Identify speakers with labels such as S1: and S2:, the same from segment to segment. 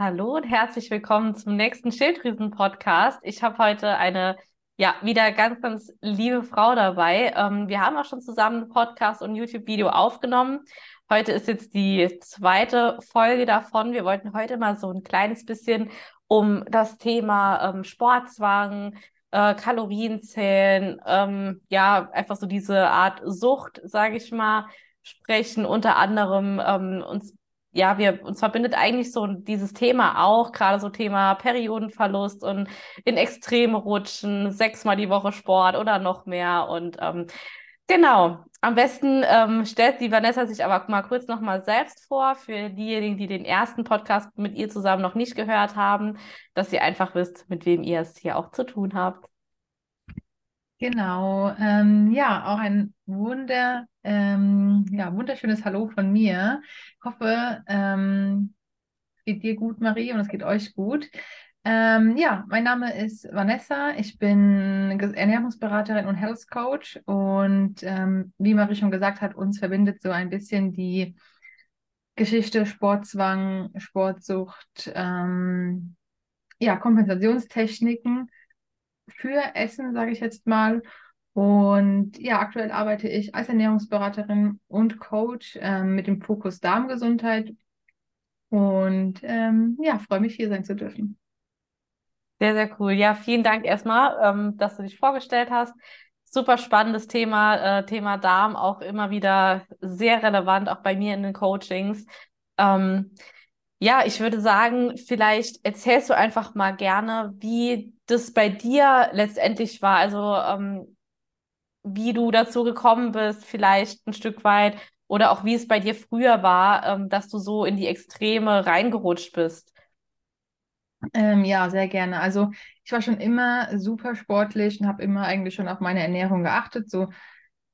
S1: Hallo und herzlich willkommen zum nächsten Schilddrüsen-Podcast. Ich habe heute eine, ja, wieder ganz, ganz liebe Frau dabei. Ähm, wir haben auch schon zusammen einen Podcast und YouTube-Video aufgenommen. Heute ist jetzt die zweite Folge davon. Wir wollten heute mal so ein kleines bisschen um das Thema ähm, Sportzwang, äh, Kalorienzählen, ähm, ja, einfach so diese Art Sucht, sage ich mal, sprechen. Unter anderem ähm, uns ja, wir, uns verbindet eigentlich so dieses Thema auch, gerade so Thema Periodenverlust und in Extreme rutschen, sechsmal die Woche Sport oder noch mehr. Und ähm, genau, am besten ähm, stellt die Vanessa sich aber mal kurz nochmal selbst vor, für diejenigen, die den ersten Podcast mit ihr zusammen noch nicht gehört haben, dass ihr einfach wisst, mit wem ihr es hier auch zu tun habt.
S2: Genau, ähm, ja, auch ein Wunder, ähm, ja, wunderschönes Hallo von mir. Ich hoffe, ähm, es geht dir gut, Marie, und es geht euch gut. Ähm, ja, mein Name ist Vanessa. Ich bin Ernährungsberaterin und Health Coach. Und ähm, wie Marie schon gesagt hat, uns verbindet so ein bisschen die Geschichte Sportzwang, Sportsucht, ähm, ja, Kompensationstechniken für Essen, sage ich jetzt mal. Und ja, aktuell arbeite ich als Ernährungsberaterin und Coach ähm, mit dem Fokus Darmgesundheit. Und ähm, ja, freue mich hier sein zu dürfen.
S1: Sehr, sehr cool. Ja, vielen Dank erstmal, ähm, dass du dich vorgestellt hast. Super spannendes Thema, äh, Thema Darm, auch immer wieder sehr relevant, auch bei mir in den Coachings. Ähm, ja, ich würde sagen, vielleicht erzählst du einfach mal gerne, wie das bei dir letztendlich war. Also ähm, wie du dazu gekommen bist, vielleicht ein Stück weit, oder auch wie es bei dir früher war, ähm, dass du so in die Extreme reingerutscht bist.
S2: Ähm, ja, sehr gerne. Also ich war schon immer super sportlich und habe immer eigentlich schon auf meine Ernährung geachtet. So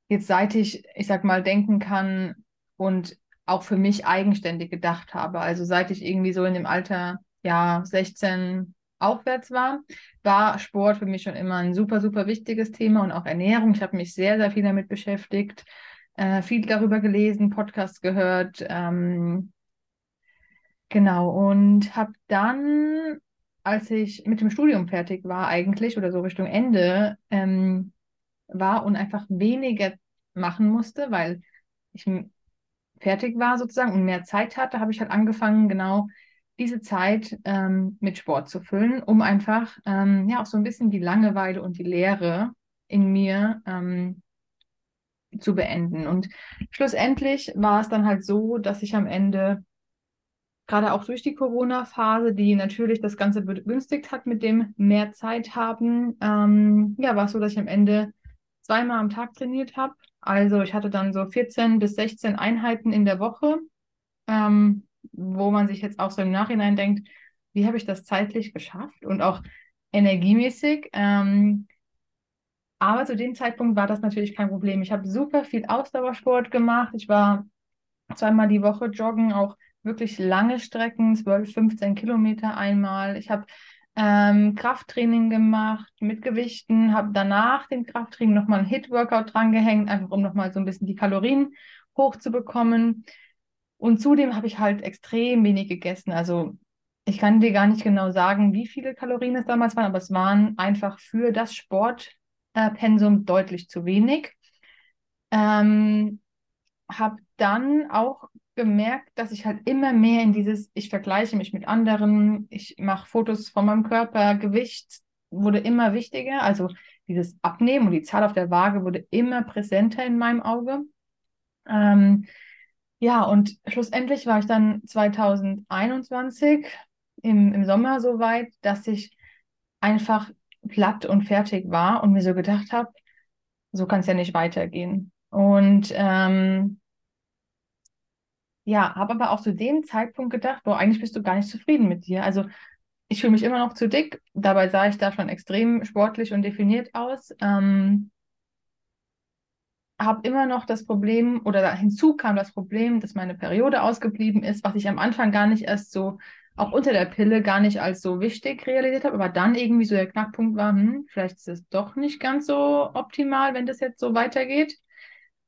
S2: jetzt seit ich, ich sag mal, denken kann und auch für mich eigenständig gedacht habe. Also seit ich irgendwie so in dem Alter, ja, 16 aufwärts war, war Sport für mich schon immer ein super, super wichtiges Thema und auch Ernährung. Ich habe mich sehr, sehr viel damit beschäftigt, äh, viel darüber gelesen, Podcasts gehört. Ähm, genau, und habe dann, als ich mit dem Studium fertig war eigentlich oder so Richtung Ende, ähm, war und einfach weniger machen musste, weil ich fertig war sozusagen und mehr Zeit hatte, habe ich halt angefangen, genau diese Zeit ähm, mit Sport zu füllen, um einfach ähm, ja auch so ein bisschen die Langeweile und die Leere in mir ähm, zu beenden. Und schlussendlich war es dann halt so, dass ich am Ende gerade auch durch die Corona-Phase, die natürlich das Ganze begünstigt hat mit dem mehr Zeit haben, ähm, ja, war es so, dass ich am Ende zweimal am Tag trainiert habe. Also ich hatte dann so 14 bis 16 Einheiten in der Woche. Ähm, wo man sich jetzt auch so im Nachhinein denkt, wie habe ich das zeitlich geschafft und auch energiemäßig. Ähm, aber zu dem Zeitpunkt war das natürlich kein Problem. Ich habe super viel Ausdauersport gemacht. Ich war zweimal die Woche joggen, auch wirklich lange Strecken, 12, 15 Kilometer einmal. Ich habe ähm, Krafttraining gemacht mit Gewichten, habe danach den Krafttraining nochmal ein Hit-Workout drangehängt, einfach um nochmal so ein bisschen die Kalorien hochzubekommen. Und zudem habe ich halt extrem wenig gegessen. Also ich kann dir gar nicht genau sagen, wie viele Kalorien es damals waren, aber es waren einfach für das Sportpensum äh, deutlich zu wenig. Ähm, habe dann auch gemerkt, dass ich halt immer mehr in dieses, ich vergleiche mich mit anderen, ich mache Fotos von meinem Körper, Gewicht wurde immer wichtiger. Also dieses Abnehmen und die Zahl auf der Waage wurde immer präsenter in meinem Auge. Ähm, ja, und schlussendlich war ich dann 2021 im, im Sommer so weit, dass ich einfach platt und fertig war und mir so gedacht habe, so kann es ja nicht weitergehen. Und ähm, ja, habe aber auch zu dem Zeitpunkt gedacht, boah, eigentlich bist du gar nicht zufrieden mit dir. Also ich fühle mich immer noch zu dick. Dabei sah ich da schon extrem sportlich und definiert aus. Ähm, habe immer noch das Problem, oder hinzu kam das Problem, dass meine Periode ausgeblieben ist, was ich am Anfang gar nicht erst so, auch unter der Pille, gar nicht als so wichtig realisiert habe, aber dann irgendwie so der Knackpunkt war, hm, vielleicht ist es doch nicht ganz so optimal, wenn das jetzt so weitergeht.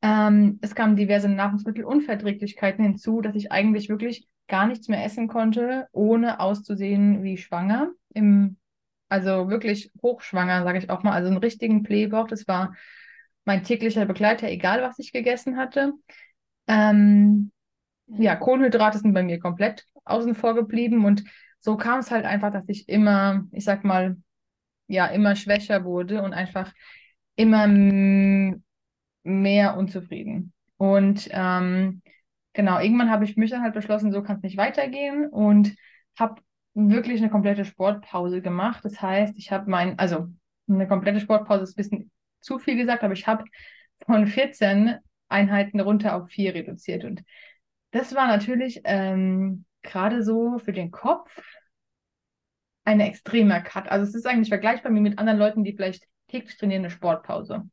S2: Ähm, es kamen diverse Nahrungsmittelunverträglichkeiten hinzu, dass ich eigentlich wirklich gar nichts mehr essen konnte, ohne auszusehen wie schwanger. Im, also wirklich hochschwanger, sage ich auch mal. Also einen richtigen Blähbauch. Das war mein täglicher Begleiter, egal was ich gegessen hatte. Ähm, ja, Kohlenhydrate sind bei mir komplett außen vor geblieben und so kam es halt einfach, dass ich immer, ich sag mal, ja, immer schwächer wurde und einfach immer mehr unzufrieden. Und ähm, genau, irgendwann habe ich mich dann halt beschlossen, so kann es nicht weitergehen und habe wirklich eine komplette Sportpause gemacht. Das heißt, ich habe mein, also eine komplette Sportpause ist ein bisschen zu viel gesagt, aber ich habe von 14 Einheiten runter auf vier reduziert. Und das war natürlich ähm, gerade so für den Kopf ein extremer Cut. Also es ist eigentlich vergleichbar mit anderen Leuten, die vielleicht täglich trainieren, eine Sportpause.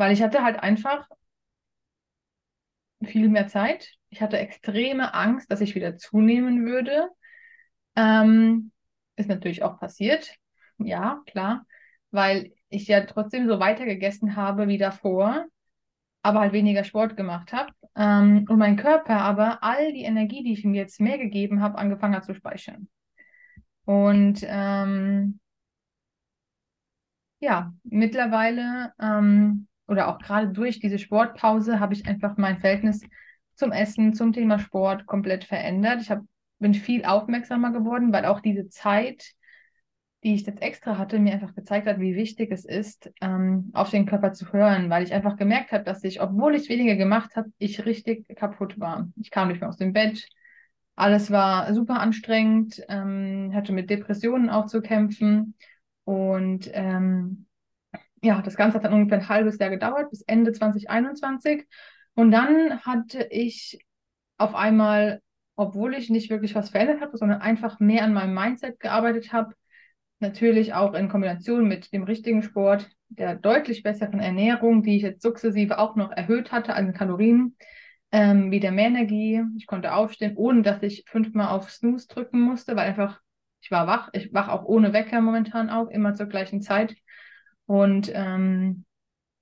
S2: Weil ich hatte halt einfach viel mehr Zeit. Ich hatte extreme Angst, dass ich wieder zunehmen würde. Ähm, ist natürlich auch passiert. Ja, klar. Weil ich ja trotzdem so weiter gegessen habe wie davor, aber halt weniger Sport gemacht habe. Ähm, und mein Körper aber all die Energie, die ich ihm jetzt mehr gegeben habe, angefangen hat zu speichern. Und ähm, ja, mittlerweile ähm, oder auch gerade durch diese Sportpause habe ich einfach mein Verhältnis zum Essen, zum Thema Sport komplett verändert. Ich hab, bin viel aufmerksamer geworden, weil auch diese Zeit, die ich jetzt extra hatte, mir einfach gezeigt hat, wie wichtig es ist, ähm, auf den Körper zu hören, weil ich einfach gemerkt habe, dass ich, obwohl ich weniger gemacht habe, ich richtig kaputt war. Ich kam nicht mehr aus dem Bett. Alles war super anstrengend, ähm, hatte mit Depressionen auch zu kämpfen. Und ähm, ja, das Ganze hat dann ungefähr ein halbes Jahr gedauert, bis Ende 2021. Und dann hatte ich auf einmal, obwohl ich nicht wirklich was verändert habe, sondern einfach mehr an meinem Mindset gearbeitet habe, Natürlich auch in Kombination mit dem richtigen Sport, der deutlich besseren Ernährung, die ich jetzt sukzessive auch noch erhöht hatte an Kalorien, ähm, wieder mehr Energie. Ich konnte aufstehen, ohne dass ich fünfmal auf Snooze drücken musste, weil einfach ich war wach. Ich wach auch ohne Wecker momentan auf, immer zur gleichen Zeit. Und ähm,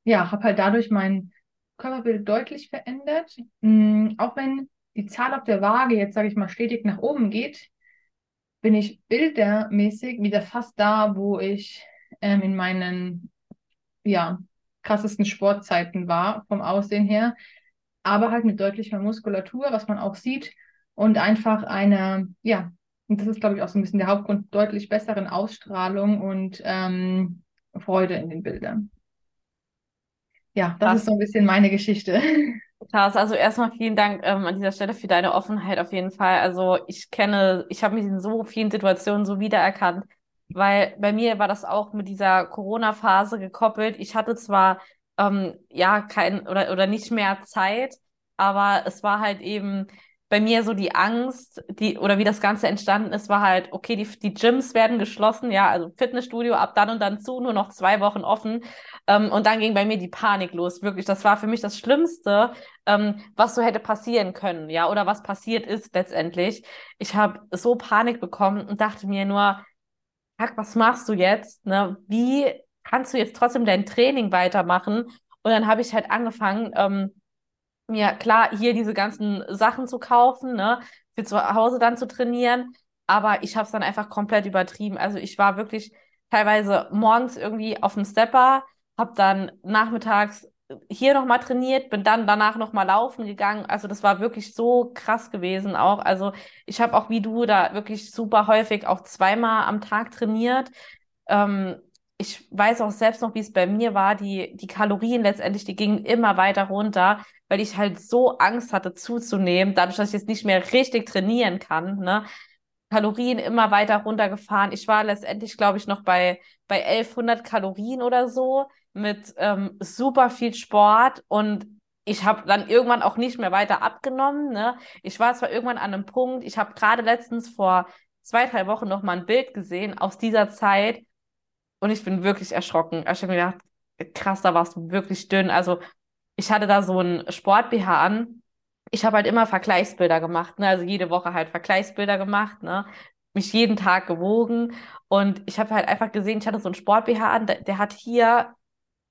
S2: ja, habe halt dadurch mein Körperbild deutlich verändert. Mhm, auch wenn die Zahl auf der Waage jetzt, sage ich mal, stetig nach oben geht, bin ich bildermäßig wieder fast da, wo ich ähm, in meinen ja, krassesten Sportzeiten war, vom Aussehen her. Aber halt mit deutlich mehr Muskulatur, was man auch sieht. Und einfach eine, ja, und das ist, glaube ich, auch so ein bisschen der Hauptgrund, deutlich besseren Ausstrahlung und ähm, Freude in den Bildern. Ja, das Was? ist so ein bisschen meine Geschichte.
S1: Klaas, also erstmal vielen Dank ähm, an dieser Stelle für deine Offenheit auf jeden Fall. Also ich kenne, ich habe mich in so vielen Situationen so wiedererkannt, weil bei mir war das auch mit dieser Corona-Phase gekoppelt. Ich hatte zwar ähm, ja kein oder oder nicht mehr Zeit, aber es war halt eben bei mir so die Angst, die, oder wie das Ganze entstanden ist, war halt, okay, die, die Gyms werden geschlossen, ja, also Fitnessstudio ab dann und dann zu, nur noch zwei Wochen offen. Ähm, und dann ging bei mir die Panik los, wirklich. Das war für mich das Schlimmste, ähm, was so hätte passieren können, ja, oder was passiert ist letztendlich. Ich habe so Panik bekommen und dachte mir nur, was machst du jetzt? Ne? Wie kannst du jetzt trotzdem dein Training weitermachen? Und dann habe ich halt angefangen, ähm, mir klar hier diese ganzen Sachen zu kaufen, ne, für zu Hause dann zu trainieren. Aber ich habe es dann einfach komplett übertrieben. Also ich war wirklich teilweise morgens irgendwie auf dem Stepper, habe dann nachmittags hier nochmal trainiert, bin dann danach nochmal laufen gegangen. Also das war wirklich so krass gewesen auch. Also ich habe auch wie du da wirklich super häufig auch zweimal am Tag trainiert. Ähm, ich weiß auch selbst noch, wie es bei mir war, die, die Kalorien letztendlich, die gingen immer weiter runter, weil ich halt so Angst hatte zuzunehmen, dadurch, dass ich jetzt nicht mehr richtig trainieren kann, ne? Kalorien immer weiter runtergefahren. Ich war letztendlich, glaube ich, noch bei, bei 1100 Kalorien oder so mit ähm, super viel Sport und ich habe dann irgendwann auch nicht mehr weiter abgenommen. Ne? Ich war zwar irgendwann an einem Punkt, ich habe gerade letztens vor zwei, drei Wochen noch mal ein Bild gesehen aus dieser Zeit und ich bin wirklich erschrocken. Ich habe mir gedacht, krass, da warst du wirklich dünn. Also ich hatte da so ein Sport-BH an. Ich habe halt immer Vergleichsbilder gemacht, ne? Also jede Woche halt Vergleichsbilder gemacht, ne? Mich jeden Tag gewogen. Und ich habe halt einfach gesehen, ich hatte so ein Sport-BH an, der, der hat hier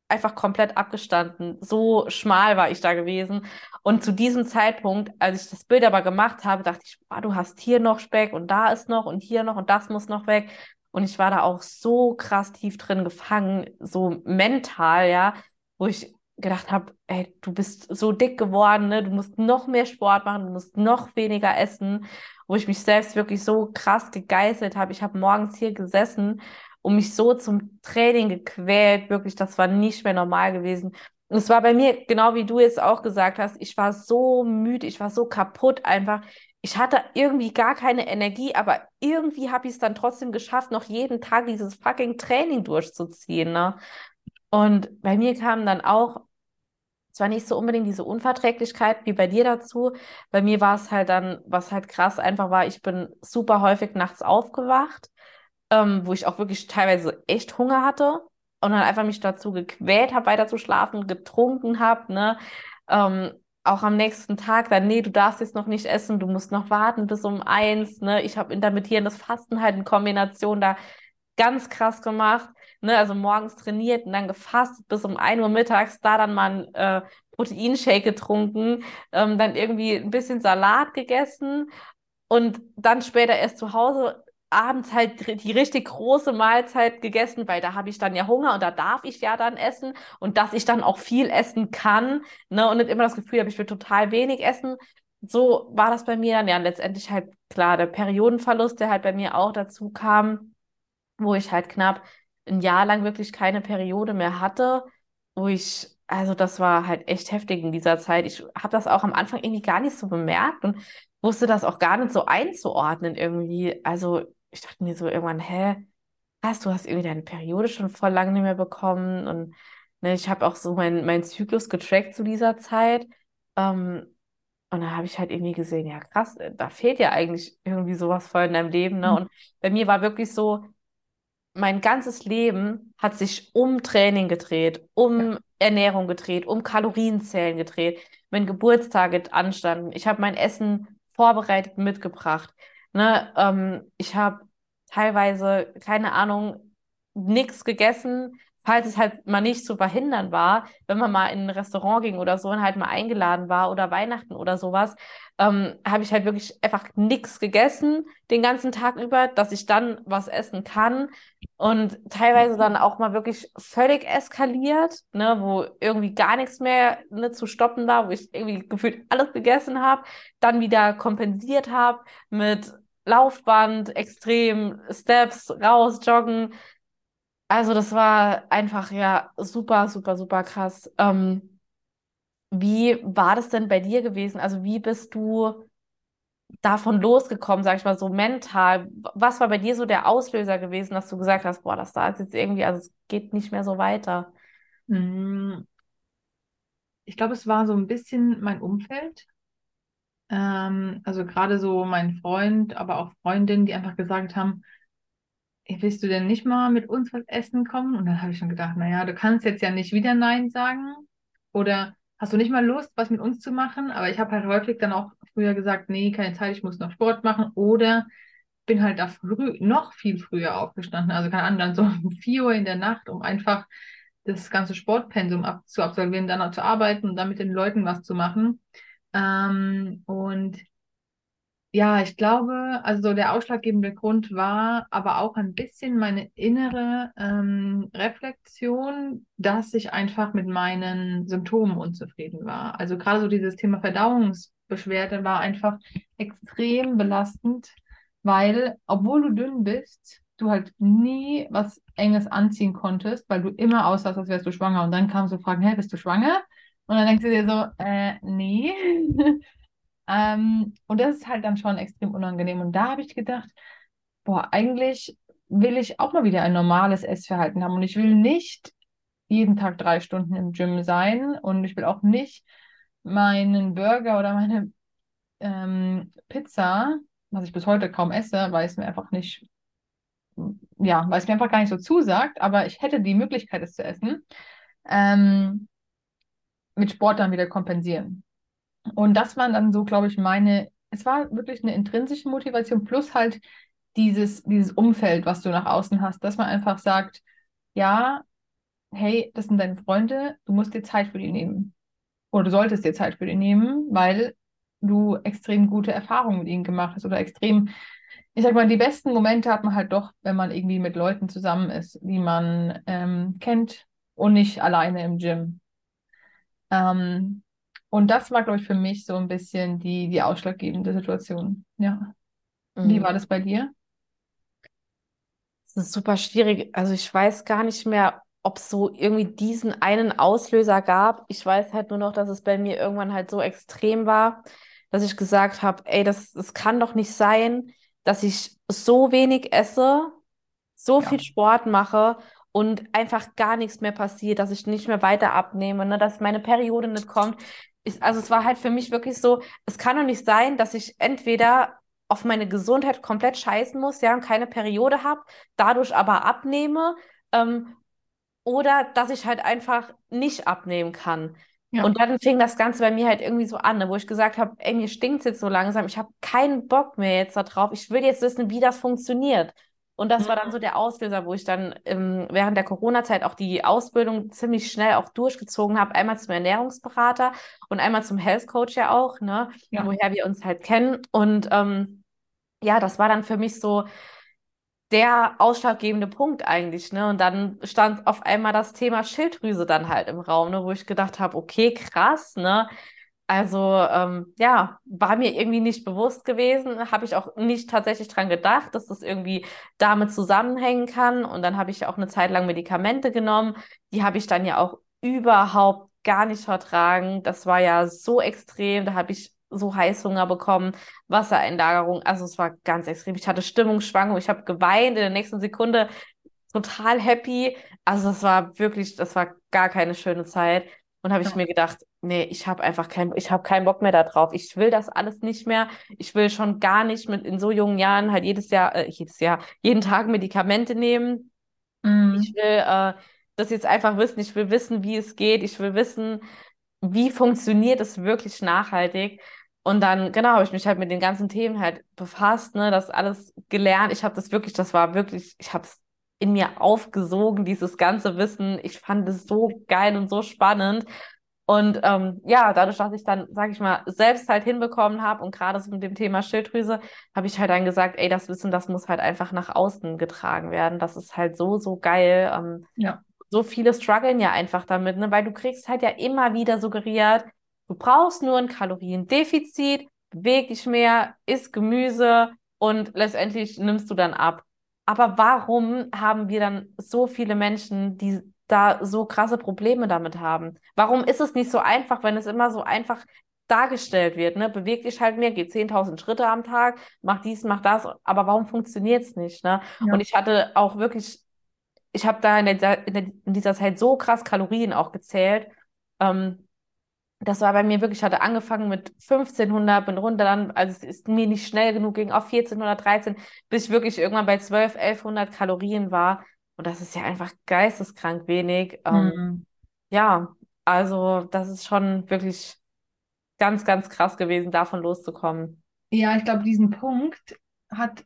S1: einfach komplett abgestanden. So schmal war ich da gewesen. Und zu diesem Zeitpunkt, als ich das Bild aber gemacht habe, dachte ich, boah, du hast hier noch Speck und da ist noch und hier noch und das muss noch weg. Und ich war da auch so krass tief drin gefangen, so mental, ja, wo ich gedacht habe, ey, du bist so dick geworden, ne? Du musst noch mehr Sport machen, du musst noch weniger essen, wo ich mich selbst wirklich so krass gegeißelt habe. Ich habe morgens hier gesessen und mich so zum Training gequält, wirklich, das war nicht mehr normal gewesen. Und es war bei mir, genau wie du jetzt auch gesagt hast, ich war so müde, ich war so kaputt einfach. Ich hatte irgendwie gar keine Energie, aber irgendwie habe ich es dann trotzdem geschafft, noch jeden Tag dieses fucking Training durchzuziehen. Ne? Und bei mir kam dann auch zwar nicht so unbedingt diese Unverträglichkeit wie bei dir dazu. Bei mir war es halt dann, was halt krass einfach war, ich bin super häufig nachts aufgewacht, ähm, wo ich auch wirklich teilweise echt Hunger hatte und dann einfach mich dazu gequält habe, weiter zu schlafen, getrunken habe, ne? Ähm, auch am nächsten Tag dann, nee, du darfst jetzt noch nicht essen, du musst noch warten bis um eins, ne? Ich habe intermittierendes Fasten halt in Kombination da ganz krass gemacht ne, also morgens trainiert und dann gefastet bis um 1 Uhr mittags, da dann mal ein äh, Proteinshake getrunken, ähm, dann irgendwie ein bisschen Salat gegessen und dann später erst zu Hause abends halt die richtig große Mahlzeit gegessen, weil da habe ich dann ja Hunger und da darf ich ja dann essen und dass ich dann auch viel essen kann, ne, und nicht immer das Gefühl habe, ich will total wenig essen. So war das bei mir dann ja letztendlich halt klar, der Periodenverlust, der halt bei mir auch dazu kam, wo ich halt knapp ein Jahr lang wirklich keine Periode mehr hatte, wo ich, also das war halt echt heftig in dieser Zeit. Ich habe das auch am Anfang irgendwie gar nicht so bemerkt und wusste das auch gar nicht so einzuordnen irgendwie. Also ich dachte mir so irgendwann, hä, krass, du hast irgendwie deine Periode schon voll lange nicht mehr bekommen und ne, ich habe auch so meinen mein Zyklus getrackt zu dieser Zeit. Ähm, und da habe ich halt irgendwie gesehen, ja krass, da fehlt ja eigentlich irgendwie sowas voll in deinem Leben. Ne? Mhm. Und bei mir war wirklich so, mein ganzes Leben hat sich um Training gedreht, um ja. Ernährung gedreht, um Kalorienzählen gedreht. Wenn Geburtstage anstanden, ich habe mein Essen vorbereitet mitgebracht. Ne? Ähm, ich habe teilweise, keine Ahnung, nichts gegessen, falls es halt mal nicht zu verhindern war, wenn man mal in ein Restaurant ging oder so und halt mal eingeladen war oder Weihnachten oder sowas, ähm, habe ich halt wirklich einfach nichts gegessen den ganzen Tag über, dass ich dann was essen kann und teilweise dann auch mal wirklich völlig eskaliert, ne, wo irgendwie gar nichts mehr ne, zu stoppen war, wo ich irgendwie gefühlt alles gegessen habe, dann wieder kompensiert habe mit Laufband, extrem Steps, raus, joggen, also das war einfach ja super, super, super krass. Ähm, wie war das denn bei dir gewesen? Also wie bist du davon losgekommen, sag ich mal, so mental? Was war bei dir so der Auslöser gewesen, dass du gesagt hast, boah, das da ist jetzt irgendwie, also es geht nicht mehr so weiter?
S2: Mm. Ich glaube, es war so ein bisschen mein Umfeld. Ähm, also gerade so mein Freund, aber auch Freundinnen, die einfach gesagt haben, willst du denn nicht mal mit uns was essen kommen? Und dann habe ich schon gedacht, naja, du kannst jetzt ja nicht wieder Nein sagen. Oder hast du nicht mal Lust, was mit uns zu machen? Aber ich habe halt häufig dann auch früher gesagt, nee, keine Zeit, ich muss noch Sport machen. Oder bin halt da früh, noch viel früher aufgestanden. Also keine Ahnung, dann so um 4 Uhr in der Nacht, um einfach das ganze Sportpensum ab, zu absolvieren, dann auch zu arbeiten und dann mit den Leuten was zu machen. Ähm, und ja, ich glaube, also der ausschlaggebende Grund war aber auch ein bisschen meine innere ähm, Reflexion, dass ich einfach mit meinen Symptomen unzufrieden war. Also gerade so dieses Thema Verdauungsbeschwerde war einfach extrem belastend, weil obwohl du dünn bist, du halt nie was Enges anziehen konntest, weil du immer aussahst, als wärst du schwanger. Und dann kam so Fragen, hey, bist du schwanger? Und dann denkst du dir so, äh, nee. Ähm, und das ist halt dann schon extrem unangenehm. Und da habe ich gedacht, boah, eigentlich will ich auch mal wieder ein normales Essverhalten haben. Und ich will nicht jeden Tag drei Stunden im Gym sein. Und ich will auch nicht meinen Burger oder meine ähm, Pizza, was ich bis heute kaum esse, weil es mir einfach nicht, ja, weil es mir einfach gar nicht so zusagt, aber ich hätte die Möglichkeit, es zu essen, ähm, mit Sport dann wieder kompensieren. Und das waren dann so, glaube ich, meine, es war wirklich eine intrinsische Motivation plus halt dieses, dieses Umfeld, was du nach außen hast, dass man einfach sagt, ja, hey, das sind deine Freunde, du musst dir Zeit für die nehmen. Oder du solltest dir Zeit für die nehmen, weil du extrem gute Erfahrungen mit ihnen gemacht hast oder extrem, ich sag mal, die besten Momente hat man halt doch, wenn man irgendwie mit Leuten zusammen ist, die man ähm, kennt und nicht alleine im Gym. Ähm, und das war, glaube ich, für mich so ein bisschen die, die ausschlaggebende Situation. Ja. Wie war
S1: Mhm.
S2: das bei dir?
S1: Das ist super schwierig. Also ich weiß gar nicht mehr, ob es so irgendwie diesen einen Auslöser gab. Ich weiß halt nur noch, dass es bei mir irgendwann halt so extrem war, dass ich gesagt habe, ey, das, das kann doch nicht sein, dass ich so wenig esse, so
S2: Ja.
S1: viel Sport mache und einfach gar nichts mehr passiert, dass ich nicht mehr weiter abnehme, ne, dass meine Periode nicht kommt. Ich, also es war halt für mich wirklich so, es kann doch nicht sein, dass ich entweder auf meine Gesundheit komplett scheißen muss, ja, und keine Periode habe, dadurch aber abnehme, ähm, oder dass ich halt einfach nicht abnehmen kann.
S2: Ja.
S1: Und dann fing das Ganze bei mir halt irgendwie so an, ne, wo ich gesagt habe, ey, mir stinkt's jetzt so langsam, ich habe keinen Bock mehr jetzt da drauf, ich will jetzt wissen, wie das funktioniert. Und das war dann so der Auslöser, wo ich dann ähm, während der Corona-Zeit auch die Ausbildung ziemlich schnell auch durchgezogen habe. Einmal zum Ernährungsberater und einmal zum Health Coach ja auch, ne,
S2: Ja.
S1: woher wir uns halt kennen. Und ähm, ja, das war dann für mich so der ausschlaggebende Punkt eigentlich, ne? Und dann stand auf einmal das Thema Schilddrüse dann halt im Raum, ne, wo ich gedacht habe, okay, krass, ne? Also ähm, ja, war mir irgendwie nicht bewusst gewesen, habe ich auch nicht tatsächlich dran gedacht, dass das irgendwie damit zusammenhängen kann. Und dann habe ich auch eine Zeit lang Medikamente genommen. Die habe ich dann ja auch überhaupt gar nicht vertragen. Das war ja so extrem. Da habe ich so Heißhunger bekommen, Wassereinlagerung. Also es war ganz extrem. Ich hatte Stimmungsschwankungen. Ich habe geweint in der nächsten Sekunde total happy. Also es war wirklich, das war gar keine schöne Zeit. Und habe ich
S2: Ja.
S1: mir gedacht, nee, ich habe einfach keinen, ich habe keinen Bock mehr da drauf. Ich will das alles nicht mehr. Ich will schon gar nicht mit in so jungen Jahren halt jedes Jahr, äh, jedes Jahr, jeden Tag Medikamente nehmen.
S2: Mhm.
S1: Ich will äh, das jetzt einfach wissen. Ich will wissen, wie es geht. Ich will wissen, wie funktioniert es wirklich nachhaltig. Und dann, genau, habe ich mich halt mit den ganzen Themen halt befasst, ne, das alles gelernt. Ich habe das wirklich, das war wirklich, ich habe es in mir aufgesogen, dieses ganze Wissen. Ich fand es so geil und so spannend. Und ähm, ja, dadurch, dass ich dann, sage ich mal, selbst halt hinbekommen habe und gerade so mit dem Thema Schilddrüse, habe ich halt dann gesagt, ey, das Wissen, das muss halt einfach nach außen getragen werden. Das ist halt so, so geil. Ähm,
S2: Ja.
S1: so viele strugglen ja einfach damit, ne? Weil du kriegst halt ja immer wieder suggeriert, du brauchst nur ein Kaloriendefizit, beweg dich mehr, isst Gemüse und letztendlich nimmst du dann ab. Aber warum haben wir dann so viele Menschen, die da so krasse Probleme damit haben? Warum ist es nicht so einfach, wenn es immer so einfach dargestellt wird, ne? Beweg dich halt mehr, geh 10.000 Schritte am Tag, mach dies, mach das, aber warum funktioniert es nicht, ne?
S2: Ja.
S1: Und ich hatte auch wirklich ich habe da in, der, in, der, in dieser Zeit so krass Kalorien auch gezählt. Ähm, das war bei mir wirklich, ich hatte angefangen mit 1500, bin runter dann, also es ist mir nicht schnell genug, ging auf 1400, 13, bis ich wirklich irgendwann bei 12, 1100 Kalorien war. Und das ist ja einfach geisteskrank wenig. Ähm,
S2: Mhm.
S1: ja, also das ist schon wirklich ganz, ganz krass gewesen, davon loszukommen.
S2: Ja, ich glaube, diesen Punkt hat,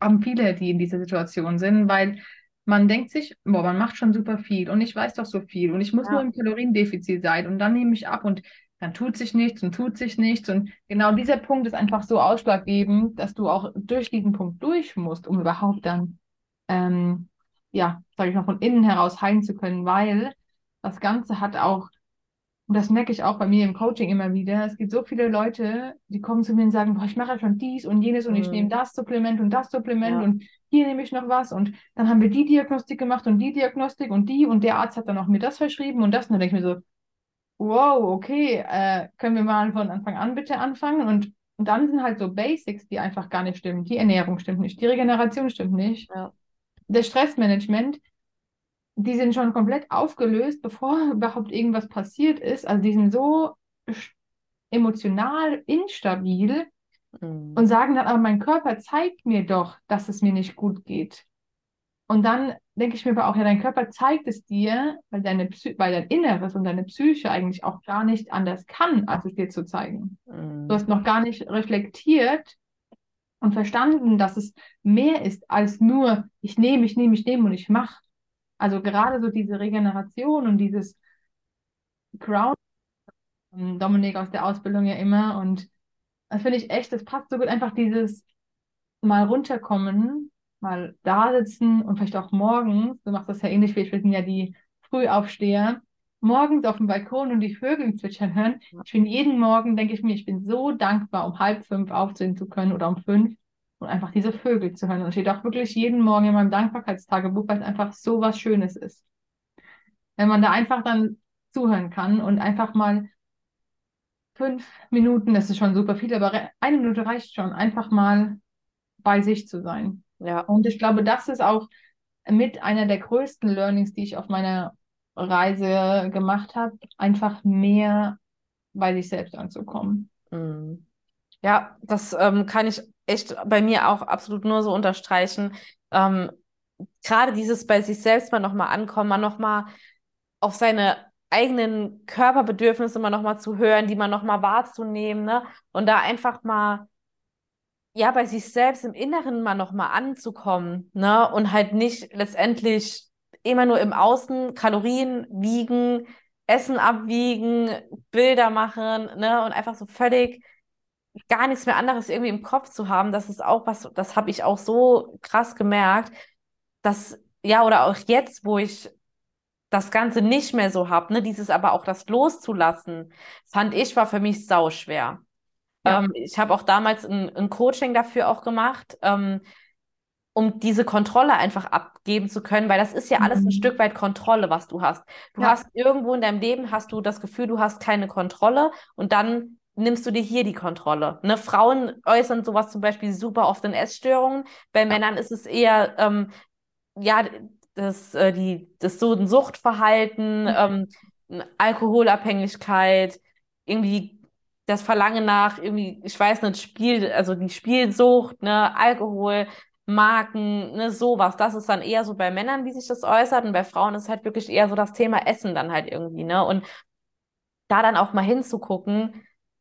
S2: haben viele, die in dieser Situation sind, weil man denkt sich, boah, man macht schon super viel und ich weiß doch so viel und ich muss nur
S1: Ja.
S2: im Kaloriendefizit sein und dann nehme ich ab und dann tut sich nichts und tut sich nichts und genau dieser Punkt ist einfach so ausschlaggebend, dass du auch durch diesen Punkt durch musst, um überhaupt dann, ähm, ja, sage ich mal, von innen heraus heilen zu können, weil das Ganze hat auch und das merke ich auch bei mir im Coaching immer wieder. Es gibt so viele Leute, die kommen zu mir und sagen, boah, ich mache ja schon dies und jenes und ich
S1: Mhm.
S2: nehme das Supplement und das Supplement
S1: Ja.
S2: und hier nehme ich noch was und dann haben wir die Diagnostik gemacht und die Diagnostik und die und der Arzt hat dann auch mir das verschrieben und das. Und dann denke ich mir so, wow, okay, äh, können wir mal von Anfang an bitte anfangen? Und, und dann sind halt so Basics, die einfach gar nicht stimmen. Die Ernährung stimmt nicht, die Regeneration stimmt nicht,
S1: Ja.
S2: das Stressmanagement die sind schon komplett aufgelöst, bevor überhaupt irgendwas passiert ist. Also die sind so emotional instabil
S1: Mhm.
S2: und sagen dann, aber mein Körper zeigt mir doch, dass es mir nicht gut geht. Und dann denke ich mir aber auch, ja, dein Körper zeigt es dir, weil deine Psy weil dein Inneres und deine Psyche eigentlich auch gar nicht anders kann, als es dir zu zeigen.
S1: Mhm.
S2: Du hast noch gar nicht reflektiert und verstanden, dass es mehr ist als nur, ich nehme, ich nehme, ich nehme und ich mache. Also gerade so diese Regeneration und dieses Ground, Dominik aus der Ausbildung ja immer. Und das finde ich echt, das passt so gut, einfach dieses mal runterkommen, mal da sitzen und vielleicht auch morgens, du machst das ja ähnlich wie ich, wir sind ja die Frühaufsteher, morgens auf dem Balkon und die Vögel zwitschern hören. Ich bin jeden Morgen, denke ich mir, ich bin so dankbar, um halb fünf aufstehen zu können oder um fünf und einfach diese Vögel zu hören. Und steht auch wirklich jeden Morgen in meinem Dankbarkeitstagebuch, weil es einfach so was Schönes ist. Wenn man da einfach dann zuhören kann und einfach mal fünf Minuten, das ist schon super viel, aber eine Minute reicht schon, einfach mal bei sich zu sein.
S1: Ja.
S2: Und ich glaube, das ist auch mit einer der größten Learnings, die ich auf meiner Reise gemacht habe, einfach mehr bei sich selbst anzukommen.
S1: Mhm. Ja, das ähm, kann ich echt bei mir auch absolut nur so unterstreichen. Ähm, gerade dieses bei sich selbst mal nochmal ankommen, mal nochmal auf seine eigenen Körperbedürfnisse mal nochmal zu hören, die man nochmal wahrzunehmen, ne? Und da einfach mal, ja, bei sich selbst im Inneren mal nochmal anzukommen, ne? Und halt nicht letztendlich immer nur im Außen Kalorien wiegen, Essen abwiegen, Bilder machen, ne? Und einfach so völlig gar nichts mehr anderes irgendwie im Kopf zu haben, das ist auch was, das habe ich auch so krass gemerkt, dass, ja, oder auch jetzt, wo ich das Ganze nicht mehr so habe, ne, dieses aber auch das loszulassen, fand ich, war für mich sau schwer.
S2: Ja.
S1: Ähm, ich habe auch damals ein, ein, Coaching dafür auch gemacht, ähm, um diese Kontrolle einfach abgeben zu können, weil das ist ja alles ein
S2: Mhm.
S1: Stück weit Kontrolle, was du hast. Du
S2: Ja.
S1: hast irgendwo in deinem Leben hast du das Gefühl, du hast keine Kontrolle und dann nimmst du dir hier die Kontrolle. Ne? Frauen äußern sowas zum Beispiel super oft in Essstörungen. Bei Männern ist es eher, ähm, ja, das, äh, die, das so ein Suchtverhalten, ähm, eine Alkoholabhängigkeit, irgendwie das Verlangen nach, irgendwie, ich weiß nicht, Spiel, also die Spielsucht, ne, Alkohol, Marken, ne, sowas. Das ist dann eher so bei Männern, wie sich das äußert. Und bei Frauen ist halt wirklich eher so das Thema Essen dann halt irgendwie, ne? Und da dann auch mal hinzugucken,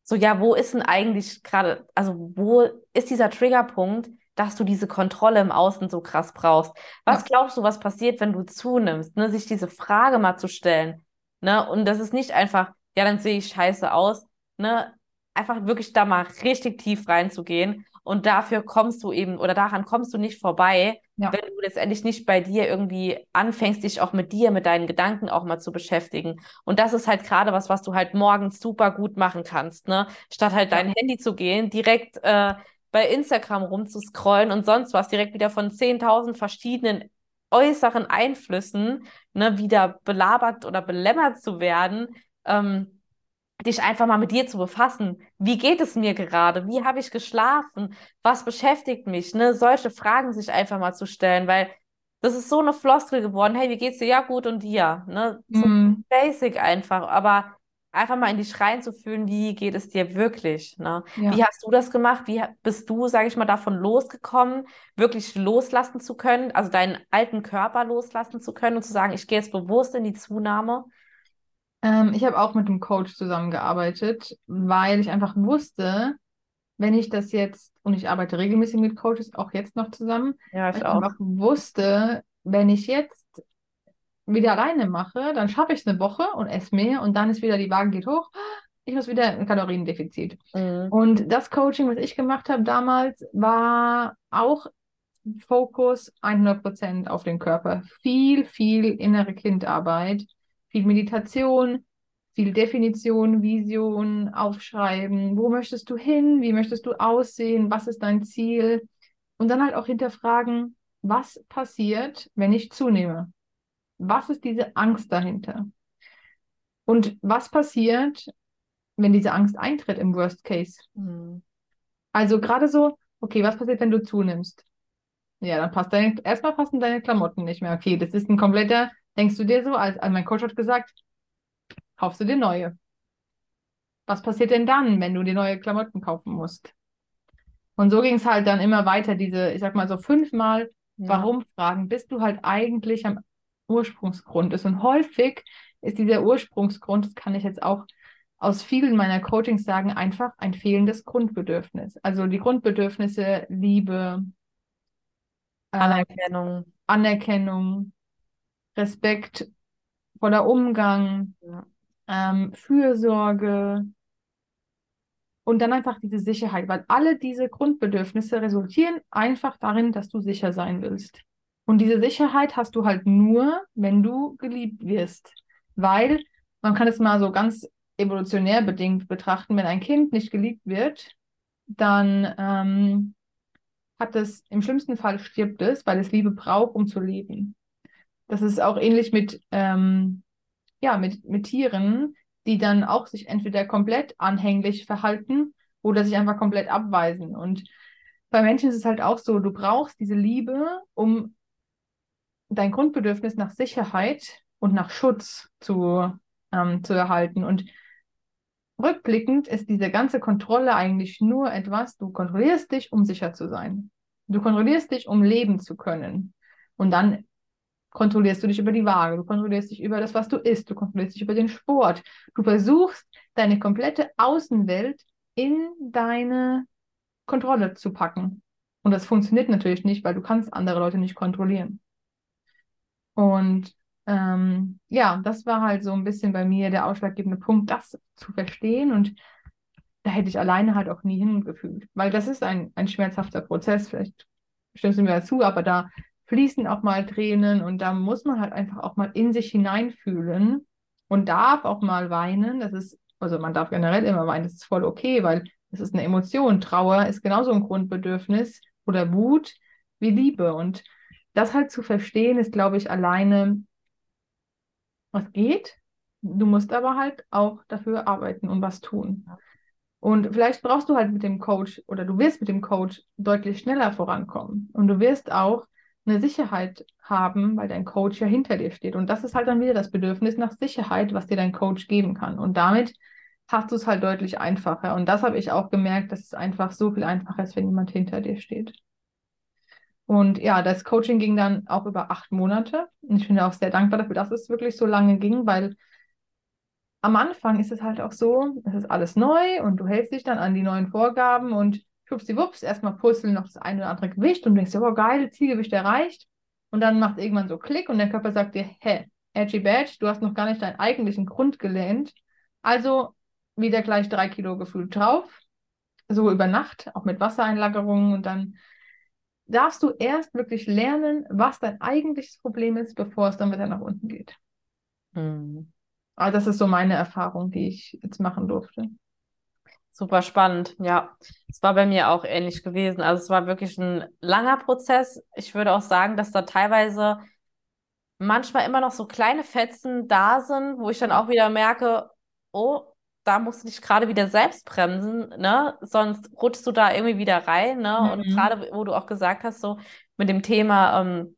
S1: so, ja, wo ist denn eigentlich gerade, also wo ist dieser Triggerpunkt, dass du diese Kontrolle im Außen so krass brauchst? Was
S2: Ja.
S1: glaubst du, was passiert, wenn du zunimmst, ne, sich diese Frage mal zu stellen, ne? Und das ist nicht einfach, ja, dann sehe ich scheiße aus, ne? Einfach wirklich da mal richtig tief reinzugehen. Und dafür kommst du eben, oder daran kommst du nicht vorbei,
S2: Ja.
S1: wenn du letztendlich nicht bei dir irgendwie anfängst, dich auch mit dir, mit deinen Gedanken auch mal zu beschäftigen. Und das ist halt gerade was, was du halt morgens super gut machen kannst, ne? Statt halt dein Handy zu gehen, direkt äh, bei Instagram rumzuscrollen und sonst was, direkt wieder von 10.000 verschiedenen äußeren Einflüssen, ne, wieder belabert oder belämmert zu werden, ähm, dich einfach mal mit dir zu befassen. Wie geht es mir gerade? Wie habe ich geschlafen? Was beschäftigt mich? Ne? Solche Fragen sich einfach mal zu stellen, weil das ist so eine Floskel geworden. Hey, wie geht's dir? Ja, gut und dir? Ne? So
S2: Mhm.
S1: basic einfach, aber einfach mal in dich reinzufühlen, wie geht es dir wirklich? Ne?
S2: Ja.
S1: Wie hast du das gemacht? Wie bist du, sage ich mal, davon losgekommen, wirklich loslassen zu können, also deinen alten Körper loslassen zu können und zu sagen, ich gehe jetzt bewusst in die Zunahme?
S2: Ähm, ich habe auch mit einem Coach zusammengearbeitet, weil ich einfach wusste, wenn ich das jetzt, und ich arbeite regelmäßig mit Coaches, auch jetzt noch zusammen,
S1: Ja,
S2: weil
S1: ich
S2: ich
S1: auch.
S2: einfach wusste, wenn ich jetzt wieder alleine mache, dann schaffe ich es eine Woche und esse mehr und dann ist wieder die Waage geht hoch. Ich muss wieder ein Kaloriendefizit.
S1: Mhm.
S2: Und das Coaching, was ich gemacht habe damals, war auch Fokus 100% auf den Körper. Viel, viel innere Kindarbeit, viel Meditation, viel Definition, Vision, aufschreiben. Wo möchtest du hin? Wie möchtest du aussehen? Was ist dein Ziel? Und dann halt auch hinterfragen, was passiert, wenn ich zunehme? Was ist diese Angst dahinter? Und was passiert, wenn diese Angst eintritt im Worst Case?
S1: Mhm.
S2: Also gerade so, okay, was passiert, wenn du zunimmst? Ja, dann passt deine, erstmal passen deine Klamotten nicht mehr. Okay, das ist ein kompletter, denkst du dir so, als, als mein Coach hat gesagt, kaufst du dir neue. Was passiert denn dann, wenn du dir neue Klamotten kaufen musst? Und so ging es halt dann immer weiter, diese, ich sag mal so fünfmal
S1: Ja.
S2: Warum fragen, bis du halt eigentlich am Ursprungsgrund ist. Und häufig ist dieser Ursprungsgrund, das kann ich jetzt auch aus vielen meiner Coachings sagen, einfach ein fehlendes Grundbedürfnis. Also die Grundbedürfnisse Liebe, äh, Anerkennung. Respekt, voller Umgang,
S1: Ja.
S2: ähm, Fürsorge und dann einfach diese Sicherheit, weil alle diese Grundbedürfnisse resultieren einfach darin, dass du sicher sein willst. Und diese Sicherheit hast du halt nur, wenn du geliebt wirst, weil man kann es mal so ganz evolutionär bedingt betrachten, wenn ein Kind nicht geliebt wird, dann ähm, hat es im schlimmsten Fall stirbt es, weil es Liebe braucht, um zu leben. Das ist auch ähnlich mit, ähm, ja, mit, mit Tieren, die dann auch sich entweder komplett anhänglich verhalten oder sich einfach komplett abweisen. Und bei Menschen ist es halt auch so, du brauchst diese Liebe, um dein Grundbedürfnis nach Sicherheit und nach Schutz zu, ähm, zu erhalten. Und rückblickend ist diese ganze Kontrolle eigentlich nur etwas, du kontrollierst dich, um sicher zu sein. Du kontrollierst dich, um leben zu können. Und dann kontrollierst du dich über die Waage, du kontrollierst dich über das, was du isst, du kontrollierst dich über den Sport. Du versuchst, deine komplette Außenwelt in deine Kontrolle zu packen. Und das funktioniert natürlich nicht, weil du kannst andere Leute nicht kontrollieren. Und ähm, ja, das war halt so ein bisschen bei mir der ausschlaggebende Punkt, das zu verstehen. Und da hätte ich alleine halt auch nie hingefühlt. Weil das ist ein, ein schmerzhafter Prozess, vielleicht stimmst du mir dazu, aber da fließen auch mal Tränen und da muss man halt einfach auch mal in sich hineinfühlen und darf auch mal weinen. Das ist, also man darf generell immer weinen, das ist voll okay, weil das ist eine Emotion. Trauer ist genauso ein Grundbedürfnis oder Wut wie Liebe. Und das halt zu verstehen, ist, glaube ich, alleine, was geht. Du musst aber halt auch dafür arbeiten und was tun. Und vielleicht brauchst du halt mit dem Coach oder du wirst mit dem Coach deutlich schneller vorankommen. Und du wirst auch eine Sicherheit haben, weil dein Coach ja hinter dir steht. Und das ist halt dann wieder das Bedürfnis nach Sicherheit, was dir dein Coach geben kann. Und damit hast du es halt deutlich einfacher. Und das habe ich auch gemerkt, dass es einfach so viel einfacher ist, wenn jemand hinter dir steht. Und ja, das Coaching ging dann auch über acht Monate. Und ich bin auch sehr dankbar dafür, dass es wirklich so lange ging, weil am Anfang ist es halt auch so, es ist alles neu und du hältst dich dann an die neuen Vorgaben und schwuppsiwupps, erstmal puzzeln noch das eine oder andere Gewicht und du denkst, oh geil, Zielgewicht erreicht. Und dann macht irgendwann so Klick und der Körper sagt dir, hä, Edgy Badge, du hast noch gar nicht deinen eigentlichen Grund gelernt. Also wieder gleich drei Kilo gefühlt drauf. So über Nacht, auch mit Wassereinlagerungen und dann darfst du erst wirklich lernen, was dein eigentliches Problem ist, bevor es dann wieder nach unten geht.
S1: Hm.
S2: Aber das ist so meine Erfahrung, die ich jetzt machen durfte.
S1: Super spannend, ja. Es war bei mir auch ähnlich gewesen. Also es war wirklich ein langer Prozess. Ich würde auch sagen, dass da teilweise manchmal immer noch so kleine Fetzen da sind, wo ich dann auch wieder merke, oh, da musst du dich gerade wieder selbst bremsen, ne? Sonst rutschst du da irgendwie wieder rein, ne?
S2: Mhm.
S1: Und gerade, wo du auch gesagt hast, so mit dem Thema ähm,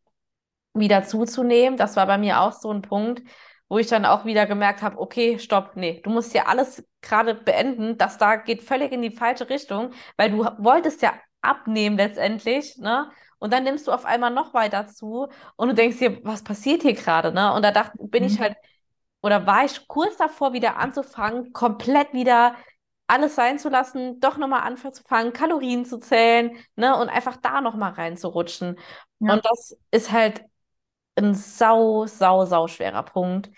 S1: wieder zuzunehmen, das war bei mir auch so ein Punkt, wo ich dann auch wieder gemerkt habe, okay, stopp, nee, du musst hier alles gerade beenden, das da geht völlig in die falsche Richtung, weil du wolltest ja abnehmen letztendlich, ne? Und dann nimmst du auf einmal noch weiter zu und du denkst dir, was passiert hier gerade, ne? Und da dachte, bin ich
S2: Mhm.
S1: halt, oder war ich kurz davor, wieder anzufangen, komplett wieder alles sein zu lassen, doch nochmal anzufangen, Kalorien zu zählen, ne? Und einfach da nochmal reinzurutschen.
S2: Ja.
S1: Und das ist halt ein sau, sau, sau schwerer Punkt,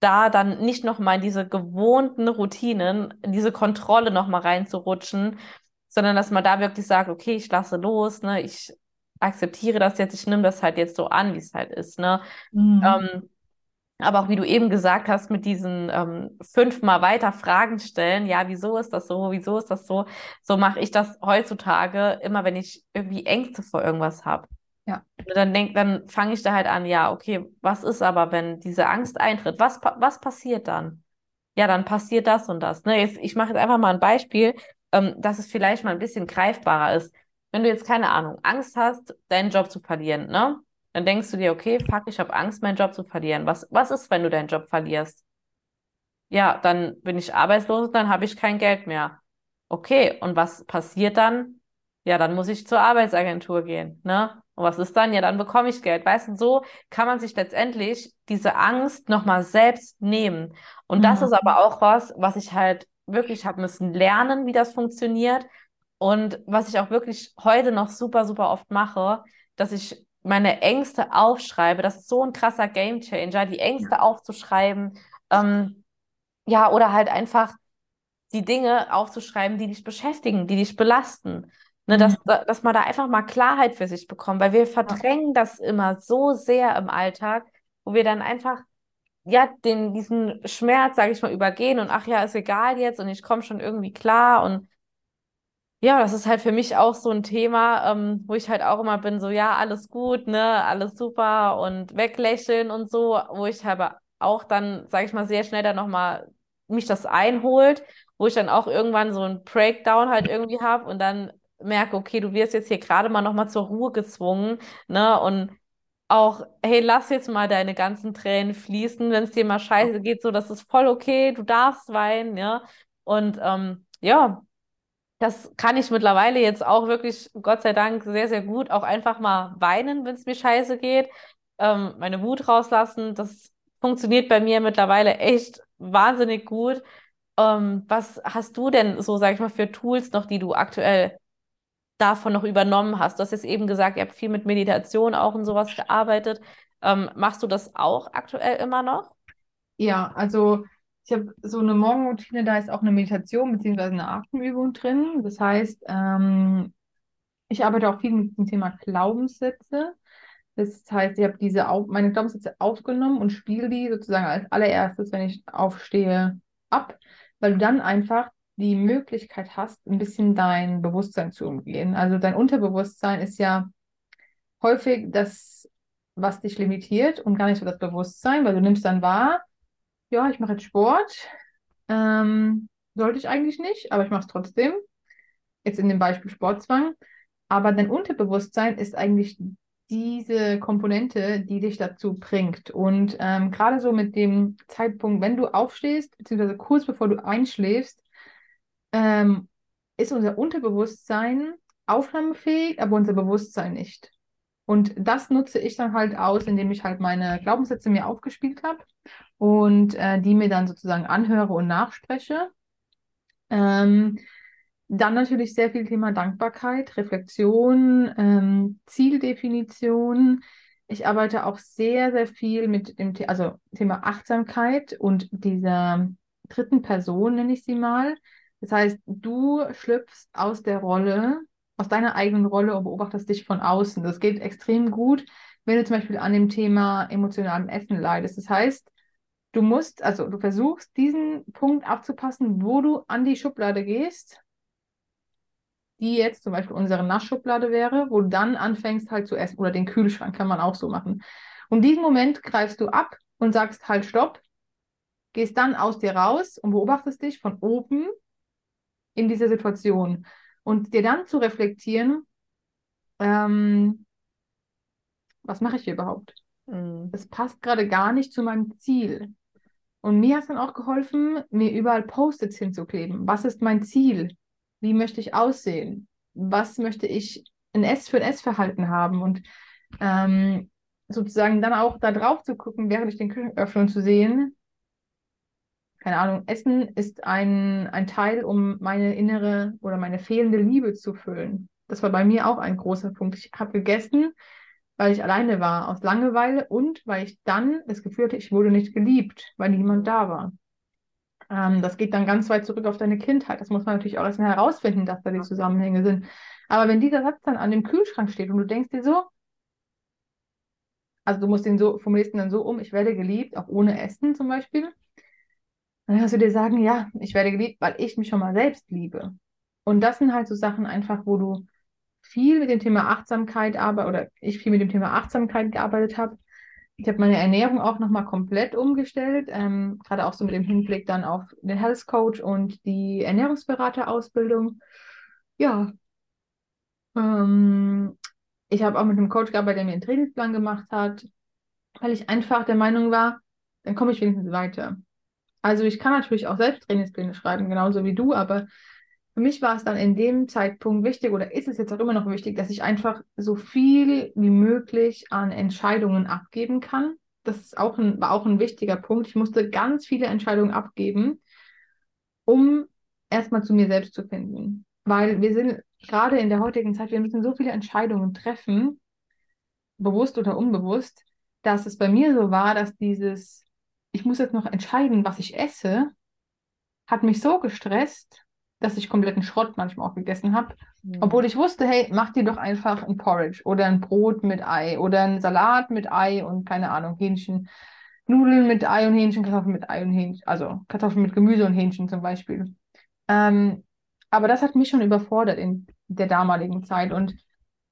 S1: da dann nicht nochmal in diese gewohnten Routinen, in diese Kontrolle nochmal reinzurutschen, sondern dass man da wirklich sagt, okay, ich lasse los, ne, ich akzeptiere das jetzt, ich nehme das halt jetzt so an, wie es halt ist, ne.
S2: Mhm.
S1: Ähm, aber auch wie du eben gesagt hast, mit diesen ähm, fünfmal weiter Fragen stellen, ja, wieso ist das so, wieso ist das so, so mache ich das heutzutage immer, wenn ich irgendwie Ängste vor irgendwas habe.
S2: Ja.
S1: Dann denk, dann fange ich da halt an, ja, okay, was ist aber, wenn diese Angst eintritt? Was, was passiert dann? Ja, dann passiert das und das. Ne? Jetzt, ich mache jetzt einfach mal ein Beispiel, ähm, dass es vielleicht mal ein bisschen greifbarer ist. Wenn du jetzt keine Ahnung, Angst hast, deinen Job zu verlieren, ne? Dann denkst du dir, okay, fuck, ich habe Angst, meinen Job zu verlieren. Was, was ist, wenn du deinen Job verlierst? Ja, dann bin ich arbeitslos und dann habe ich kein Geld mehr. Okay, und was passiert dann? Ja, dann muss ich zur Arbeitsagentur gehen, ne? Und was ist dann? Ja, dann bekomme ich Geld. Weißt du, so kann man sich letztendlich diese Angst nochmal selbst nehmen. Und das
S2: Mhm.
S1: ist aber auch was, was ich halt wirklich habe müssen lernen, wie das funktioniert. Und was ich auch wirklich heute noch super, super oft mache, dass ich meine Ängste aufschreibe, das ist so ein krasser Gamechanger, die Ängste aufzuschreiben, ähm, ja, oder halt einfach die Dinge aufzuschreiben, die dich beschäftigen, die dich belasten. Ne, dass,
S2: Mhm.
S1: dass man da einfach mal Klarheit für sich bekommt, weil wir verdrängen das immer so sehr im Alltag, wo wir dann einfach ja den diesen Schmerz, sage ich mal, übergehen und ach ja, ist egal jetzt und ich komme schon irgendwie klar und ja, das ist halt für mich auch so ein Thema, ähm, wo ich halt auch immer bin, so ja, alles gut, ne, alles super und weglächeln und so, wo ich aber auch dann, sage ich mal, sehr schnell dann nochmal mich das einholt, wo ich dann auch irgendwann so einen Breakdown halt irgendwie habe und dann merke, okay, du wirst jetzt hier gerade mal nochmal zur Ruhe gezwungen, ne, und auch, hey, lass jetzt mal deine ganzen Tränen fließen, wenn es dir mal scheiße geht, so, das ist voll okay, du darfst weinen, ja, und ähm, ja. Das kann ich mittlerweile jetzt auch wirklich, Gott sei Dank, sehr, sehr gut auch einfach mal weinen, wenn es mir scheiße geht. Ähm, meine Wut rauslassen. Das funktioniert bei mir mittlerweile echt wahnsinnig gut. Ähm, was hast du denn so, sag ich mal, für Tools noch, die du aktuell davon noch übernommen hast? Du hast jetzt eben gesagt, ihr habt viel mit Meditation auch und sowas gearbeitet. Ähm, machst du das auch aktuell immer noch?
S2: Ja, also ich habe so eine Morgenroutine, da ist auch eine Meditation bzw. eine Atemübung drin. Das heißt, ähm, ich arbeite auch viel mit dem Thema Glaubenssätze. Das heißt, ich habe diese auf, meine Glaubenssätze aufgenommen und spiele die sozusagen als allererstes, wenn ich aufstehe, ab, weil du dann einfach die Möglichkeit hast, ein bisschen dein Bewusstsein zu umgehen. Also dein Unterbewusstsein ist ja häufig das, was dich limitiert und gar nicht so das Bewusstsein, weil du nimmst dann wahr, ja, ich mache jetzt Sport, ähm, sollte ich eigentlich nicht, aber ich mache es trotzdem. Jetzt in dem Beispiel Sportzwang. Aber dein Unterbewusstsein ist eigentlich diese Komponente, die dich dazu bringt. Und ähm, gerade so mit dem Zeitpunkt, wenn du aufstehst, beziehungsweise kurz bevor du einschläfst, ähm, ist unser Unterbewusstsein aufnahmefähig, aber unser Bewusstsein nicht. Und das nutze ich dann halt aus, indem ich halt meine Glaubenssätze mir aufgespielt habe und äh, die mir dann sozusagen anhöre und nachspreche. Ähm, dann natürlich sehr viel Thema Dankbarkeit, Reflexion, ähm, Zieldefinition. Ich arbeite auch sehr, sehr viel mit dem The also Thema Achtsamkeit und dieser dritten Person, nenne ich sie mal. Das heißt, du schlüpfst aus der Rolle, aus deiner eigenen Rolle und beobachtest dich von außen. Das geht extrem gut, wenn du zum Beispiel an dem Thema emotionalem Essen leidest. Das heißt, du musst, also du versuchst, diesen Punkt abzupassen, wo du an die Schublade gehst die jetzt zum Beispiel unsere Naschschublade wäre, wo du dann anfängst halt zu essen. Oder den Kühlschrank kann man auch so machen. Und diesen Moment greifst du ab und sagst halt Stopp, gehst dann aus dir raus und beobachtest dich von oben in dieser Situation. Und dir dann zu reflektieren, ähm, was mache ich hier überhaupt?
S1: Mhm.
S2: Das passt gerade gar nicht zu meinem Ziel. Und mir hat es dann auch geholfen, mir überall Post-its hinzukleben. Was ist mein Ziel? Wie möchte ich aussehen? Was möchte ich ein Ess für ein Essverhalten haben? Und ähm, sozusagen dann auch da drauf zu gucken, während ich den Kühlschrank öffne und zu sehen, keine Ahnung, Essen ist ein, ein Teil, um meine innere oder meine fehlende Liebe zu füllen. Das war bei mir auch ein großer Punkt. Ich habe gegessen, weil ich alleine war, aus Langeweile und weil ich dann das Gefühl hatte, ich wurde nicht geliebt, weil niemand da war. Ähm, das geht dann ganz weit zurück auf deine Kindheit. Das muss man natürlich auch erstmal herausfinden, dass da die Zusammenhänge sind. Aber wenn dieser Satz dann an dem Kühlschrank steht und du denkst dir so, also du musst den so, formulierst ihn dann so um, ich werde geliebt, auch ohne Essen zum Beispiel, dann kannst du dir sagen, ja, ich werde geliebt, weil ich mich schon mal selbst liebe. Und das sind halt so Sachen einfach, wo du viel mit dem Thema Achtsamkeit arbeitest, oder ich viel mit dem Thema Achtsamkeit gearbeitet habe. Ich habe meine Ernährung auch nochmal komplett umgestellt, ähm, gerade auch so mit dem Hinblick dann auf den Health Coach und die Ernährungsberaterausbildung. Ja, ähm, ich habe auch mit einem Coach gearbeitet, der mir einen Trainingsplan gemacht hat, weil ich einfach der Meinung war, dann komme ich wenigstens weiter. Also ich kann natürlich auch selbst Trainingspläne schreiben, genauso wie du, aber für mich war es dann in dem Zeitpunkt wichtig oder ist es jetzt auch immer noch wichtig, dass ich einfach so viel wie möglich an Entscheidungen abgeben kann. Das ist auch ein, war auch ein wichtiger Punkt. Ich musste ganz viele Entscheidungen abgeben, um erstmal zu mir selbst zu finden. Weil wir sind gerade in der heutigen Zeit, wir müssen so viele Entscheidungen treffen, bewusst oder unbewusst, dass es bei mir so war, dass dieses, ich muss jetzt noch entscheiden, was ich esse, hat mich so gestresst, dass ich kompletten Schrott manchmal auch gegessen habe.
S1: Mhm.
S2: Obwohl ich wusste, hey, mach dir doch einfach ein Porridge oder ein Brot mit Ei oder ein Salat mit Ei und keine Ahnung, Hähnchen, Nudeln mit Ei und Hähnchen, Kartoffeln mit Ei und Hähnchen, also Kartoffeln mit Gemüse und Hähnchen zum Beispiel. Ähm, aber das hat mich schon überfordert in der damaligen Zeit und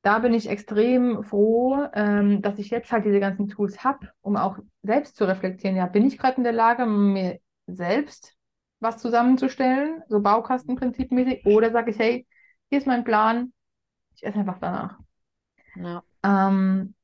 S2: da bin ich extrem froh, ähm, dass ich jetzt halt diese ganzen Tools habe, um auch selbst zu reflektieren. Ja, bin ich gerade in der Lage, mir selbst was zusammenzustellen, so Baukastenprinzipmäßig, oder sage ich, hey, hier ist mein Plan, ich esse einfach danach.
S1: Ja.
S2: Ähm,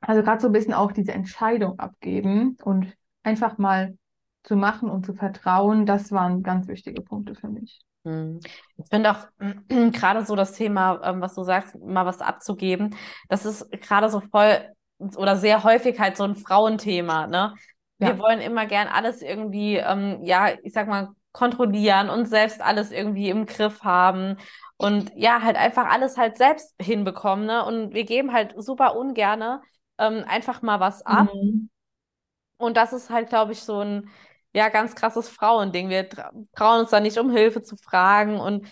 S2: also gerade so ein bisschen auch diese Entscheidung abgeben und einfach mal zu machen und zu vertrauen, das waren ganz wichtige Punkte für mich.
S1: Hm. Ich finde auch gerade so das Thema, ähm, was du sagst, mal was abzugeben, das ist gerade so voll oder sehr häufig halt so ein Frauenthema, ne? Wir
S2: Ja.
S1: wollen immer gern alles irgendwie, ähm, ja, ich sag mal, kontrollieren und selbst alles irgendwie im Griff haben und ja, halt einfach alles halt selbst hinbekommen, ne? Und wir geben halt super ungerne ähm, einfach mal was ab.
S2: Mhm.
S1: Und das ist halt, glaube ich, so ein ja ganz krasses Frauending. Wir tra- trauen uns da nicht um Hilfe zu fragen und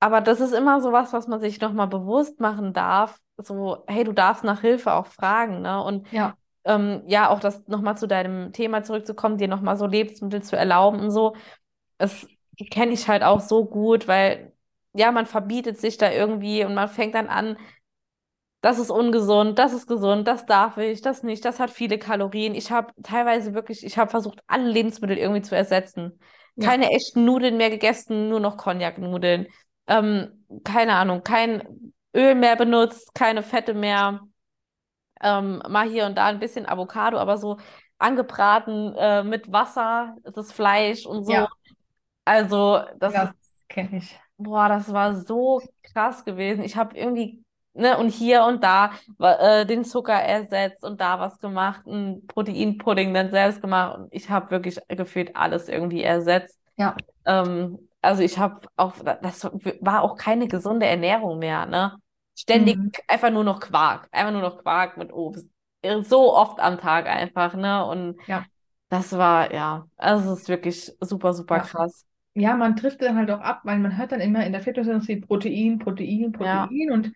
S1: aber das ist immer so was, was man sich nochmal bewusst machen darf. So, hey, du darfst nach Hilfe auch fragen, ne? Und
S2: Ja.
S1: ähm, ja, auch das nochmal zu deinem Thema zurückzukommen, dir nochmal so Lebensmittel zu erlauben und so. Das kenne ich halt auch so gut, weil ja, man verbietet sich da irgendwie und man fängt dann an, das ist ungesund, das ist gesund, das darf ich, das nicht, das hat viele Kalorien. Ich habe teilweise wirklich, ich habe versucht, alle Lebensmittel irgendwie zu ersetzen.
S2: Ja.
S1: Keine echten Nudeln mehr gegessen, nur noch Cognac-Nudeln. Ähm, keine Ahnung, kein Öl mehr benutzt, keine Fette mehr. Ähm, mal hier und da ein bisschen Avocado, aber so angebraten äh, mit Wasser, das Fleisch und so.
S2: Ja.
S1: Also, das
S2: Ja, das kenne ich.
S1: Boah, das war so krass gewesen. Ich habe irgendwie, ne, und hier und da äh, den Zucker ersetzt und da was gemacht, ein Proteinpudding dann selbst gemacht. Und ich habe wirklich gefühlt alles irgendwie ersetzt.
S2: Ja.
S1: Ähm, also ich habe auch, das war auch keine gesunde Ernährung mehr, ne? Ständig
S2: Mhm.
S1: einfach nur noch Quark, einfach nur noch Quark mit Obst. So oft am Tag einfach, ne? Und
S2: Ja.
S1: das war, ja, also es ist wirklich super, super
S2: Ja.
S1: krass.
S2: Ja, man trifft dann halt auch ab, weil man hört dann immer in der Fitnessindustrie Protein, Protein,
S1: Ja.
S2: Protein und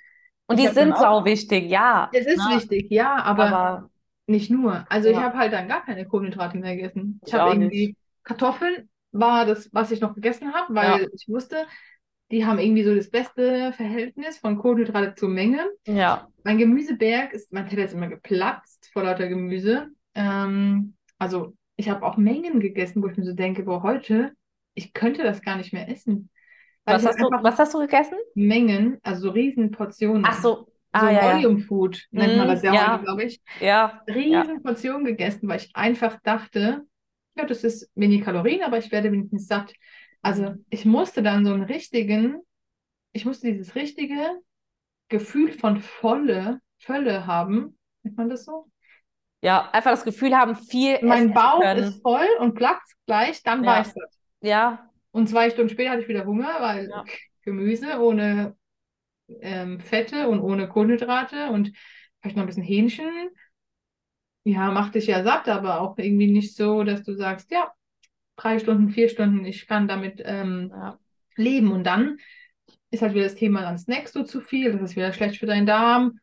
S1: Und
S2: ich
S1: die sind
S2: auch-
S1: sau wichtig, ja.
S2: es ist
S1: ne?
S2: wichtig, ja, aber,
S1: Aber
S2: nicht nur. Also ich
S1: Ja.
S2: habe halt dann gar keine Kohlenhydrate mehr gegessen. Ich
S1: Ich
S2: habe irgendwie Kartoffeln war das, was ich noch gegessen habe, weil
S1: Ja.
S2: ich wusste, die haben irgendwie so das beste Verhältnis von Kohlenhydrate zur Menge.
S1: ja,
S2: Mein Gemüseberg ist, mein Teller ist immer geplatzt vor lauter Gemüse. Ähm, also ich habe auch Mengen gegessen, wo ich mir so denke, boah, heute, ich könnte das gar nicht mehr essen.
S1: Was hast du, was hast du gegessen?
S2: Mengen, also so Riesenportionen.
S1: Ach so,
S2: So
S1: ah ja, ja,
S2: Volume Food nennt man
S1: Mhm,
S2: das ja
S1: ja.
S2: heute, glaube ich.
S1: ja, ja,
S2: Riesen Portionen gegessen, weil ich einfach dachte, ja, das ist wenig Kalorien, aber ich werde wenigstens satt. Also
S1: Mhm.
S2: ich musste dann so einen richtigen, ich musste dieses richtige Gefühl von Volle, Fülle haben. Nennt man das so?
S1: ja, einfach das Gefühl haben, viel essen
S2: Mein Bauch
S1: können.
S2: ist voll und platzt gleich, dann
S1: Ja.
S2: war ich satt.
S1: Ja,
S2: Und zwei Stunden später hatte ich wieder Hunger, weil
S1: Ja.
S2: Gemüse ohne ähm, Fette und ohne Kohlenhydrate und vielleicht noch ein bisschen Hähnchen. Ja, macht dich ja satt, aber auch irgendwie nicht so, dass du sagst, ja, drei Stunden, vier Stunden, ich kann damit ähm,
S1: ja,
S2: leben. Und dann ist halt wieder das Thema an Snacks so zu viel, das ist wieder schlecht für deinen Darm.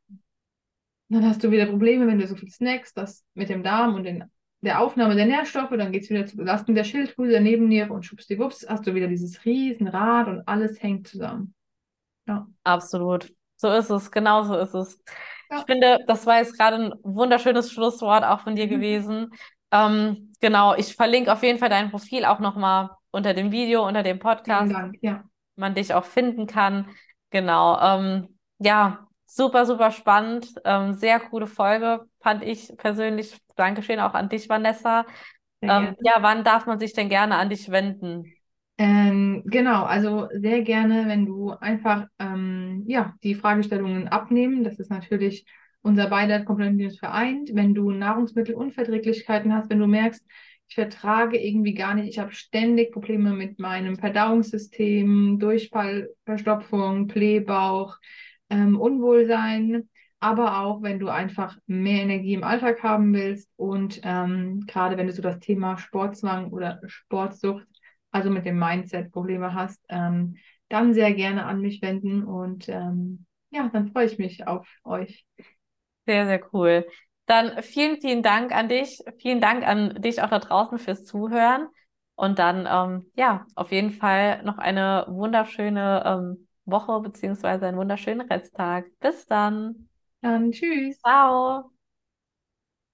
S2: Dann hast du wieder Probleme, wenn du so viel snackst, das mit dem Darm und den, der Aufnahme der Nährstoffe, dann geht es wieder zu Belastung der Schilddrüse, der Nebenniere und schwuppsdiwupps hast du wieder dieses Riesenrad und alles hängt zusammen. Ja.
S1: absolut. So ist es, genau so ist es.
S2: Ja.
S1: Ich finde, das war jetzt gerade ein wunderschönes Schlusswort auch von dir
S2: Mhm.
S1: gewesen. Ähm, genau, ich verlinke auf jeden Fall dein Profil auch nochmal unter dem Video, unter dem Podcast.
S2: Dank. Ja.
S1: man dich auch finden kann. Genau. Ähm, ja, super, super spannend. Ähm, sehr coole Folge, fand ich persönlich. Dankeschön auch an dich, Vanessa. Ähm, ja, wann darf man sich denn gerne an dich wenden?
S2: Ähm, genau, also sehr gerne, wenn du einfach ähm, ja, die Fragestellungen abnehmen. Das ist natürlich unser beider Komplementierung vereint. Wenn du Nahrungsmittelunverträglichkeiten hast, wenn du merkst, ich vertrage irgendwie gar nicht, ich habe ständig Probleme mit meinem Verdauungssystem, Durchfall, Verstopfung, Blähbauch, ähm, Unwohlsein, aber auch, wenn du einfach mehr Energie im Alltag haben willst und ähm, gerade wenn du so das Thema Sportzwang oder Sportsucht, also mit dem Mindset Probleme hast, ähm, dann sehr gerne an mich wenden und ähm, ja, dann freue ich mich auf euch.
S1: Sehr, sehr cool. Dann vielen, vielen Dank an dich. Vielen Dank an dich auch da draußen fürs Zuhören. Und dann, ähm, ja, auf jeden Fall noch eine wunderschöne ähm, Woche beziehungsweise einen wunderschönen Resttag. Bis dann.
S2: Dann tschüss.
S1: Ciao.